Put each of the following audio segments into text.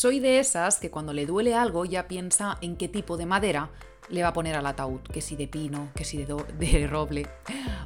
Soy de esas que cuando le duele algo ya piensa en qué tipo de madera le va a poner al ataúd, que si de pino, que si de, de, roble,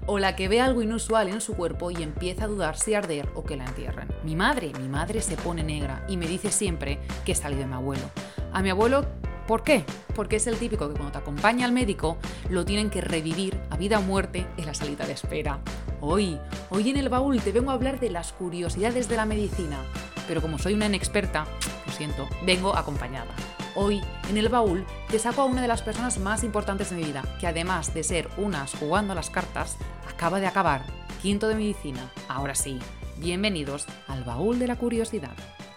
o la que ve algo inusual en su cuerpo y empieza a dudar si arder o que la entierren. Mi madre, mi madre se pone negra y me dice siempre que he salido de mi abuelo. A mi abuelo ¿Por qué? Porque es el típico que cuando te acompaña al médico lo tienen que revivir a vida o muerte en la salita de espera. Hoy, hoy en el baúl te vengo a hablar de las curiosidades de la medicina, pero como soy una inexperta, siento, vengo acompañada. Hoy, en el baúl, te saco a una de las personas más importantes de mi vida, que además de ser unas jugando a las cartas, acaba de acabar quinto de medicina. Ahora sí, bienvenidos al baúl de la curiosidad.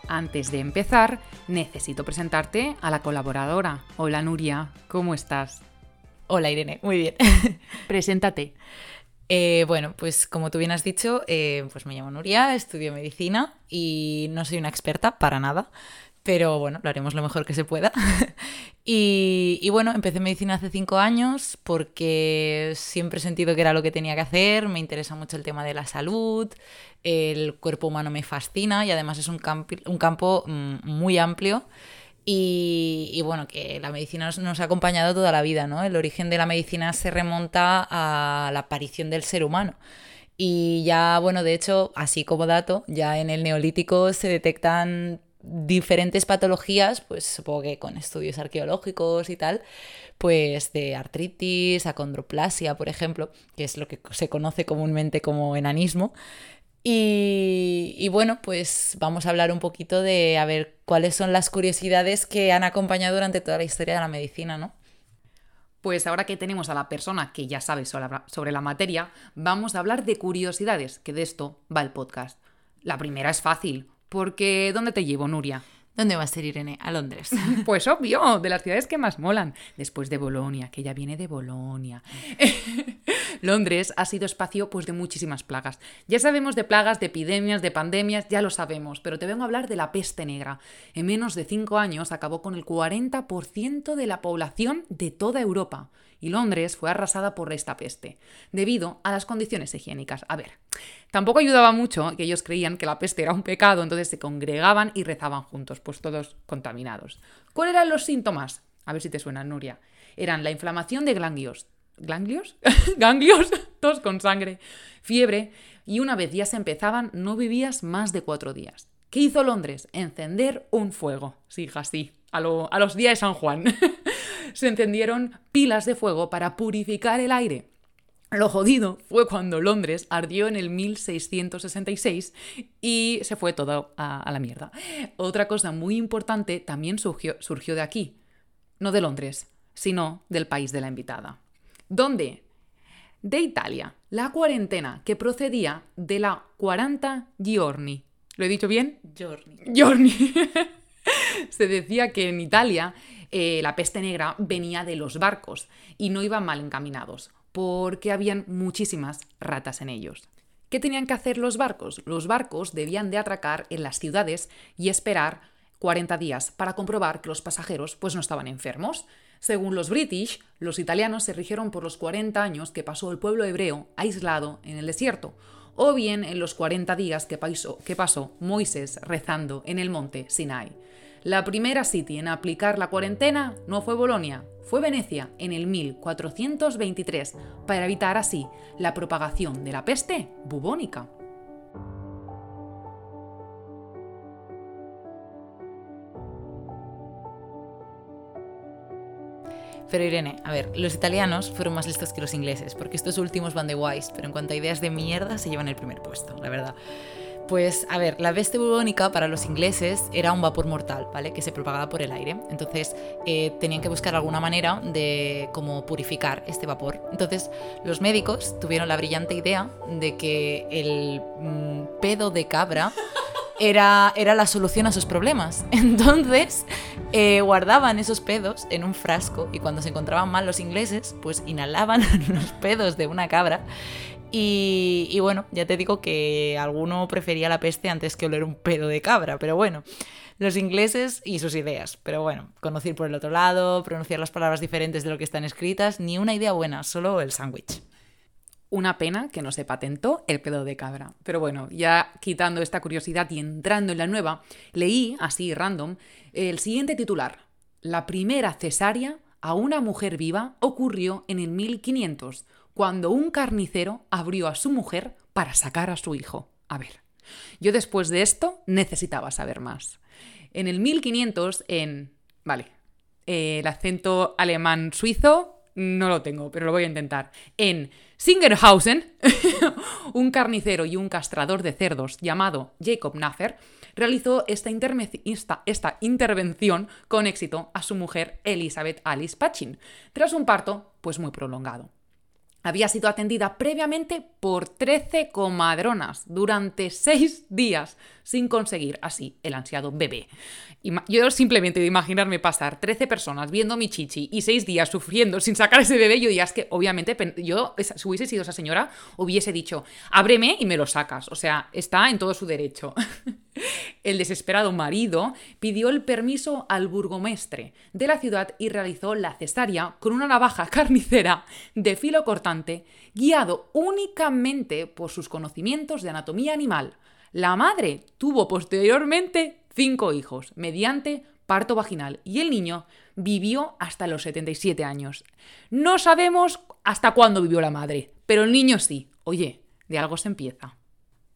Antes de empezar, necesito presentarte a la colaboradora. Hola Nuria, ¿cómo estás? Hola Irene, muy bien. Preséntate. Eh, bueno, pues como tú bien has dicho, eh, pues me llamo Nuria, estudio medicina y no soy una experta para nada pero bueno, lo haremos lo mejor que se pueda. y, bueno, empecé medicina hace cinco años porque siempre he sentido que era lo que tenía que hacer, me interesa mucho el tema de la salud, el cuerpo humano me fascina y además es un, un campo mm, muy amplio. Y, bueno, que la medicina nos, nos, ha acompañado toda la vida, ¿no? El origen de la medicina se remonta a la aparición del ser humano. Y ya, bueno, de hecho, así como dato, ya en el neolítico se detectan diferentes patologías, pues supongo que con estudios arqueológicos y tal, pues de artritis, acondroplasia, por ejemplo, que es lo que se conoce comúnmente como enanismo. Y, y, bueno, pues vamos a hablar un poquito de a ver cuáles son las curiosidades que han acompañado durante toda la historia de la medicina, ¿no? Pues ahora que tenemos a la persona que ya sabe sobre la materia, vamos a hablar de curiosidades, que de esto va el podcast. La primera es fácil, porque, ¿dónde te llevo, Nuria? ¿Dónde va a ser Irene? A Londres. Pues obvio, de las ciudades que más molan. Después de Bolonia, que ya viene de Bolonia. Londres ha sido espacio pues de muchísimas plagas. Ya sabemos de plagas, de epidemias, de pandemias, ya lo sabemos, pero te vengo a hablar de la peste negra. En menos de cinco años acabó con el 40% de la población de toda Europa y Londres fue arrasada por esta peste, debido a las condiciones higiénicas. A ver, tampoco ayudaba mucho que ellos creían que la peste era un pecado, entonces se congregaban y rezaban juntos, pues todos contaminados. ¿Cuáles eran los síntomas? A ver si te suena, Nuria. Eran la inflamación de ganglios. ¿Ganglios? ¿Ganglios? Tos con sangre, fiebre, y una vez ya se empezaban, no vivías más de cuatro días. ¿Qué hizo Londres? Encender un fuego. Sí, hija, sí. A, a los días de San Juan. se encendieron pilas de fuego para purificar el aire. Lo jodido fue cuando Londres ardió en el 1666 y se fue todo a, la mierda. Otra cosa muy importante también surgió, surgió de aquí, no de Londres, sino del país de la invitada. ¿Dónde? De Italia. La cuarentena que procedía de la 40 giorni. ¿Lo he dicho bien? Giorni. Giorni. se decía que en Italia eh, la peste negra venía de los barcos y no iban mal encaminados, porque habían muchísimas ratas en ellos. ¿Qué tenían que hacer los barcos? Los barcos debían de atracar en las ciudades y esperar 40 días para comprobar que los pasajeros pues no estaban enfermos. Según los British, los italianos se rigieron por los 40 años que pasó el pueblo hebreo aislado en el desierto, o bien en los 40 días que pasó, que pasó Moisés rezando en el monte Sinai. La primera city en aplicar la cuarentena no fue Bolonia, fue Venecia en el 1423, para evitar así la propagación de la peste bubónica. Pero Irene, a ver, los italianos fueron más listos que los ingleses, porque estos últimos van de guays, pero en cuanto a ideas de mierda se llevan el primer puesto, la verdad. Pues a ver, la peste bubónica para los ingleses era un vapor mortal, ¿vale? Que se propagaba por el aire. Entonces eh, tenían que buscar alguna manera de cómo purificar este vapor. Entonces los médicos tuvieron la brillante idea de que el mm, pedo de cabra era, era, la solución a sus problemas. Entonces eh, guardaban esos pedos en un frasco y cuando se encontraban mal los ingleses, pues inhalaban los pedos de una cabra y, bueno, ya te digo que alguno prefería la peste antes que oler un pedo de cabra, pero bueno, los ingleses y sus ideas. Pero bueno, conocer por el otro lado, pronunciar las palabras diferentes de lo que están escritas, ni una idea buena, solo el sándwich. Una pena que no se patentó el pelo de cabra. Pero bueno, ya quitando esta curiosidad y entrando en la nueva, leí, así random, el siguiente titular. La primera cesárea a una mujer viva ocurrió en el 1500, cuando un carnicero abrió a su mujer para sacar a su hijo. A ver, yo después de esto necesitaba saber más. En el 1500, en... Vale, eh, el acento alemán suizo no lo tengo, pero lo voy a intentar. En Singerhausen, un carnicero y un castrador de cerdos llamado Jacob Naffer realizó esta, esta, intervención con éxito a su mujer Elizabeth Alice Pachin, tras un parto pues muy prolongado había sido atendida previamente por 13 comadronas durante 6 días sin conseguir así el ansiado bebé. Yo simplemente de imaginarme pasar 13 personas viendo mi chichi y 6 días sufriendo sin sacar ese bebé, yo diría es que obviamente yo, si hubiese sido esa señora, hubiese dicho, ábreme y me lo sacas. O sea, está en todo su derecho. El desesperado marido pidió el permiso al burgomestre de la ciudad y realizó la cesárea con una navaja carnicera de filo cortante, guiado únicamente por sus conocimientos de anatomía animal. La madre tuvo posteriormente cinco hijos, mediante parto vaginal, y el niño vivió hasta los 77 años. No sabemos hasta cuándo vivió la madre, pero el niño sí. Oye, de algo se empieza.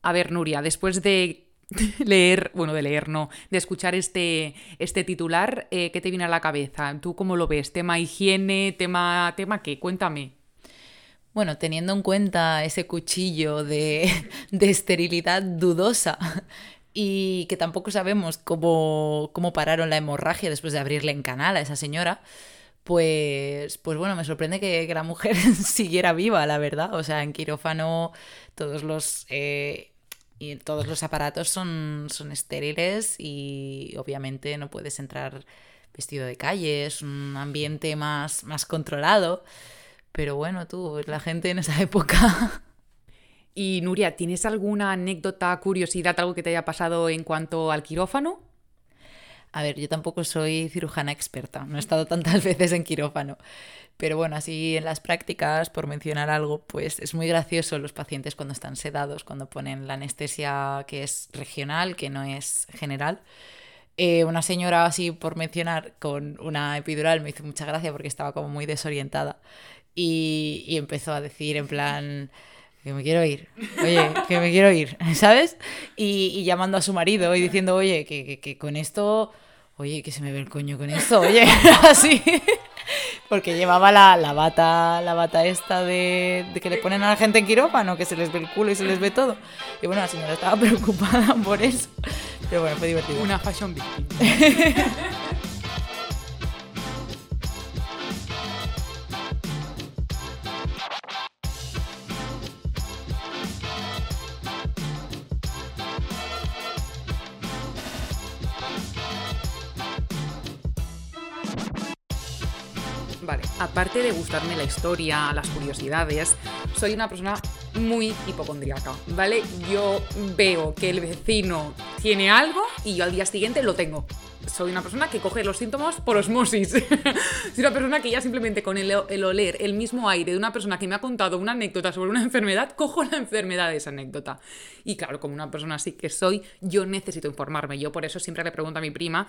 A ver, Nuria, después de leer, bueno, de leer no, de escuchar este, este titular, eh, ¿qué te viene a la cabeza? ¿Tú cómo lo ves? ¿Tema higiene? ¿Tema, tema qué? Cuéntame. Bueno, teniendo en cuenta ese cuchillo de, de esterilidad dudosa y que tampoco sabemos cómo, cómo pararon la hemorragia después de abrirle en canal a esa señora, pues, pues bueno, me sorprende que, la mujer siguiera viva, la verdad. O sea, en quirófano todos los eh, y todos los aparatos son, son estériles y obviamente no puedes entrar vestido de calle, es un ambiente más, más controlado. Pero bueno, tú, la gente en esa época... Y Nuria, ¿tienes alguna anécdota, curiosidad, algo que te haya pasado en cuanto al quirófano? A ver, yo tampoco soy cirujana experta, no he estado tantas veces en quirófano. Pero bueno, así en las prácticas, por mencionar algo, pues es muy gracioso los pacientes cuando están sedados, cuando ponen la anestesia que es regional, que no es general. Eh, una señora así, por mencionar, con una epidural me hizo mucha gracia porque estaba como muy desorientada y, y empezó a decir en plan que me quiero ir, oye, que me quiero ir, ¿sabes? Y, y llamando a su marido y diciendo, oye, que, que, que, con esto, oye, que se me ve el coño con esto, oye, así. Porque llevaba la, la, bata, la bata esta de, de, que le ponen a la gente en quirófano, que se les ve el culo y se les ve todo. Y bueno, la señora estaba preocupada por eso. Pero bueno, fue divertido. Una fashion victim. Vale, aparte de gustarme la historia, las curiosidades, soy una persona muy hipocondriaca, ¿vale? Yo veo que el vecino tiene algo y yo al día siguiente lo tengo. Soy una persona que coge los síntomas por osmosis. soy una persona que ya simplemente con el, el, oler el mismo aire de una persona que me ha contado una anécdota sobre una enfermedad, cojo la enfermedad de esa anécdota. Y claro, como una persona así que soy, yo necesito informarme. Yo por eso siempre le pregunto a mi prima,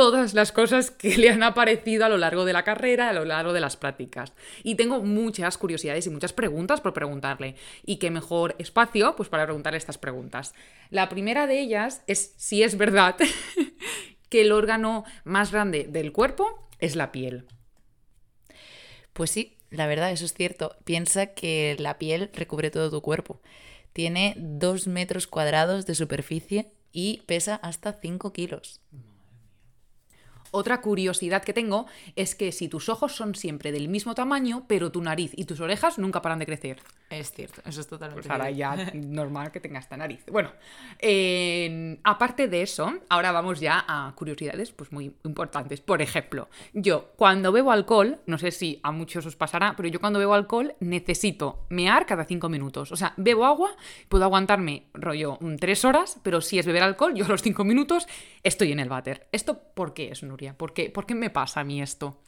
todas las cosas que le han aparecido a lo largo de la carrera, a lo largo de las prácticas. Y tengo muchas curiosidades y muchas preguntas por preguntarle. Y qué mejor espacio pues para preguntarle estas preguntas. La primera de ellas es si es verdad que el órgano más grande del cuerpo es la piel. Pues sí, la verdad, eso es cierto. Piensa que la piel recubre todo tu cuerpo. Tiene dos metros cuadrados de superficie y pesa hasta 5 kilos. Otra curiosidad que tengo es que si tus ojos son siempre del mismo tamaño, pero tu nariz y tus orejas nunca paran de crecer. Es cierto, eso es totalmente pues ahora ya normal que tengas esta nariz. Bueno, eh, aparte de eso, ahora vamos ya a curiosidades pues muy importantes. Por ejemplo, yo cuando bebo alcohol, no sé si a muchos os pasará, pero yo cuando bebo alcohol necesito mear cada cinco minutos. O sea, bebo agua, puedo aguantarme rollo tres horas, pero si es beber alcohol, yo a los cinco minutos estoy en el váter. ¿Esto por qué es, Nuria? ¿Por qué, ¿Por qué me pasa a mí esto?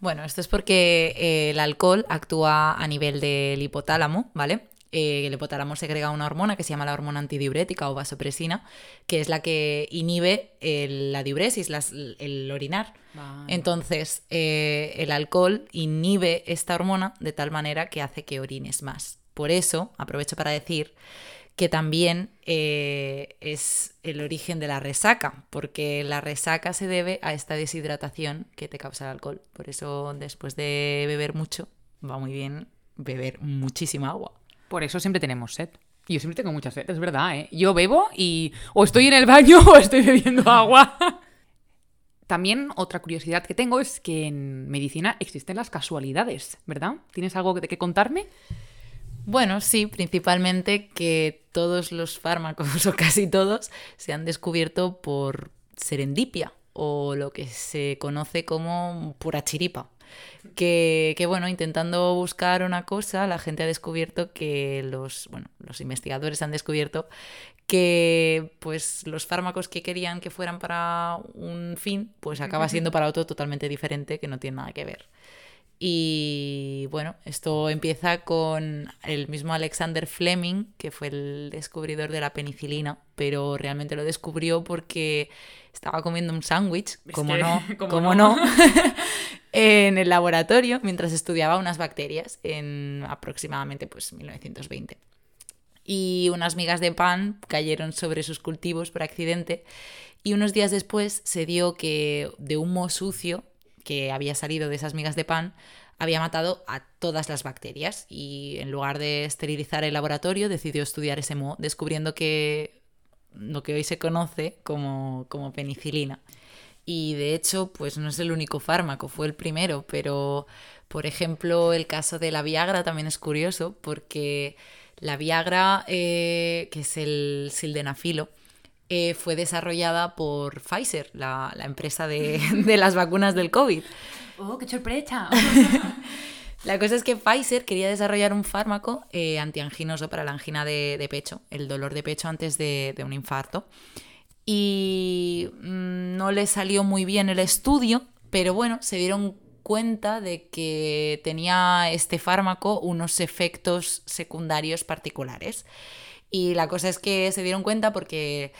Bueno, esto es porque eh, el alcohol actúa a nivel del hipotálamo, ¿vale? Eh, el hipotálamo segrega una hormona que se llama la hormona antidiurética o vasopresina, que es la que inhibe el- la diuresis, las- el orinar. Entonces, eh, el alcohol inhibe esta hormona de tal manera que hace que orines más. Por eso, aprovecho para decir que también eh, es el origen de la resaca, porque la resaca se debe a esta deshidratación que te causa el alcohol. Por eso, después de beber mucho, va muy bien beber muchísima agua. Por eso siempre tenemos sed. Yo siempre tengo mucha sed, es verdad, ¿eh? Yo bebo y o estoy en el baño o estoy bebiendo agua. También otra curiosidad que tengo es que en medicina existen las casualidades, ¿verdad? ¿Tienes algo de que contarme? Bueno, sí, principalmente que todos los fármacos, o casi todos, se han descubierto por serendipia, o lo que se conoce como pura chiripa. Que, que, bueno, intentando buscar una cosa, la gente ha descubierto que los, bueno, los investigadores han descubierto que pues los fármacos que querían que fueran para un fin, pues acaba siendo para otro totalmente diferente que no tiene nada que ver. Y bueno, esto empieza con el mismo Alexander Fleming, que fue el descubridor de la penicilina, pero realmente lo descubrió porque estaba comiendo un sándwich, como no, como no, en el laboratorio mientras estudiaba unas bacterias en aproximadamente pues 1920 y unas migas de pan cayeron sobre sus cultivos por accidente y unos días después se dio que de humo sucio que había salido de esas migas de pan había matado a todas las bacterias y en lugar de esterilizar el laboratorio decidió estudiar ese moho descubriendo que lo que hoy se conoce como, como penicilina. Y de hecho, pues no es el único fármaco, fue el primero, pero por ejemplo el caso de la Viagra también es curioso porque la Viagra, eh, que es el sildenafilo, eh, fue desarrollada por Pfizer, la, la empresa de, de las vacunas del COVID. ¡Oh, qué sorpresa! La cosa es que Pfizer quería desarrollar un fármaco eh, antianginoso para la angina de, de pecho, el dolor de pecho antes de, de un infarto. Y mm, no le salió muy bien el estudio, pero bueno, se dieron cuenta de que tenía este fármaco unos efectos secundarios particulares. Y la cosa es que se dieron cuenta porque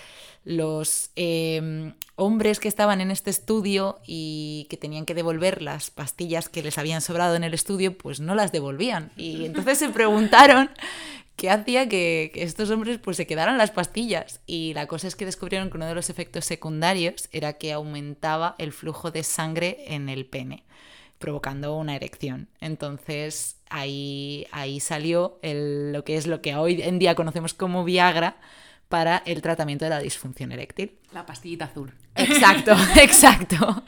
los eh, hombres que estaban en este estudio y que tenían que devolver las pastillas que les habían sobrado en el estudio, pues no las devolvían. Y entonces se preguntaron qué hacía que, que estos hombres pues se quedaran las pastillas. Y la cosa es que descubrieron que uno de los efectos secundarios era que aumentaba el flujo de sangre en el pene provocando una erección. Entonces ahí, ahí salió el- lo que es lo que hoy en día conocemos como Viagra para el tratamiento de la disfunción eréctil. La pastillita azul. Exacto, exacto.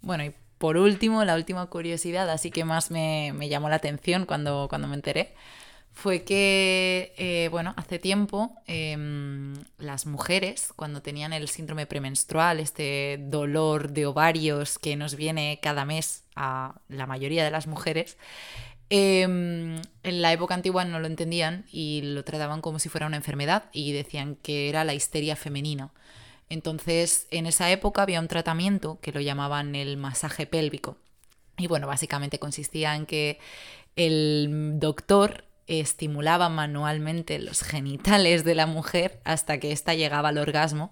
Bueno, y por último, la última curiosidad, así que más me, me llamó la atención cuando, cuando me enteré, fue que, eh, bueno, hace tiempo em, las mujeres, cuando tenían el síndrome premenstrual, este dolor de ovarios que nos viene cada mes a la mayoría de las mujeres, em, en la época antigua no lo entendían y lo trataban como si fuera una enfermedad y decían que era la histeria femenina. Entonces, en esa época había un tratamiento que lo llamaban el masaje pélvico. Y bueno, básicamente consistía en que el doctor estimulaba manualmente los genitales de la mujer hasta que ésta llegaba al orgasmo,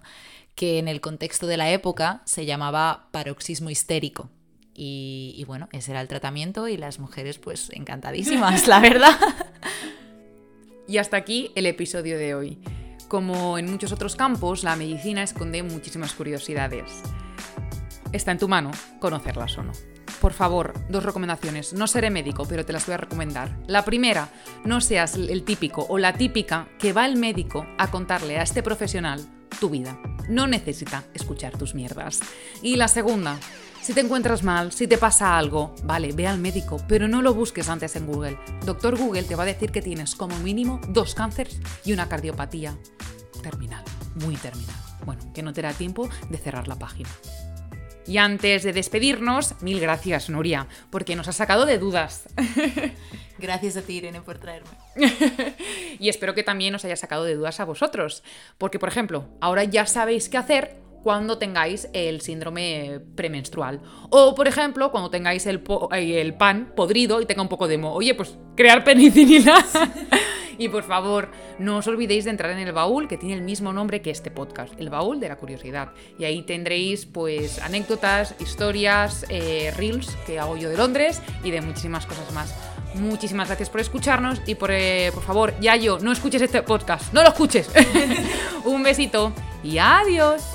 que en el contexto de la época se llamaba paroxismo histérico. Y, y bueno, ese era el tratamiento y las mujeres pues encantadísimas, la verdad. Y hasta aquí el episodio de hoy. Como en muchos otros campos, la medicina esconde muchísimas curiosidades. Está en tu mano conocerlas o no. Por favor, dos recomendaciones. No seré médico, pero te las voy a recomendar. La primera, no seas el típico o la típica que va al médico a contarle a este profesional tu vida. No necesita escuchar tus mierdas. Y la segunda, si te encuentras mal, si te pasa algo, vale, ve al médico, pero no lo busques antes en Google. Doctor Google te va a decir que tienes como mínimo dos cánceres y una cardiopatía terminal, muy terminal. Bueno, que no te da tiempo de cerrar la página. Y antes de despedirnos, mil gracias, Nuria, porque nos has sacado de dudas. Gracias a ti, Irene, por traerme. y espero que también os haya sacado de dudas a vosotros. Porque, por ejemplo, ahora ya sabéis qué hacer cuando tengáis el síndrome premenstrual. O, por ejemplo, cuando tengáis el, eh, el pan podrido y tenga un poco de moho. Oye, pues crear penicilina. y por favor, no os olvidéis de entrar en el baúl que tiene el mismo nombre que este podcast, el baúl de la curiosidad. Y ahí tendréis pues anécdotas, historias, eh, reels que hago yo de Londres y de muchísimas cosas más. Muchísimas gracias por escucharnos y por, eh, por favor, ya yo, no escuches este podcast, no lo escuches. Un besito y adiós.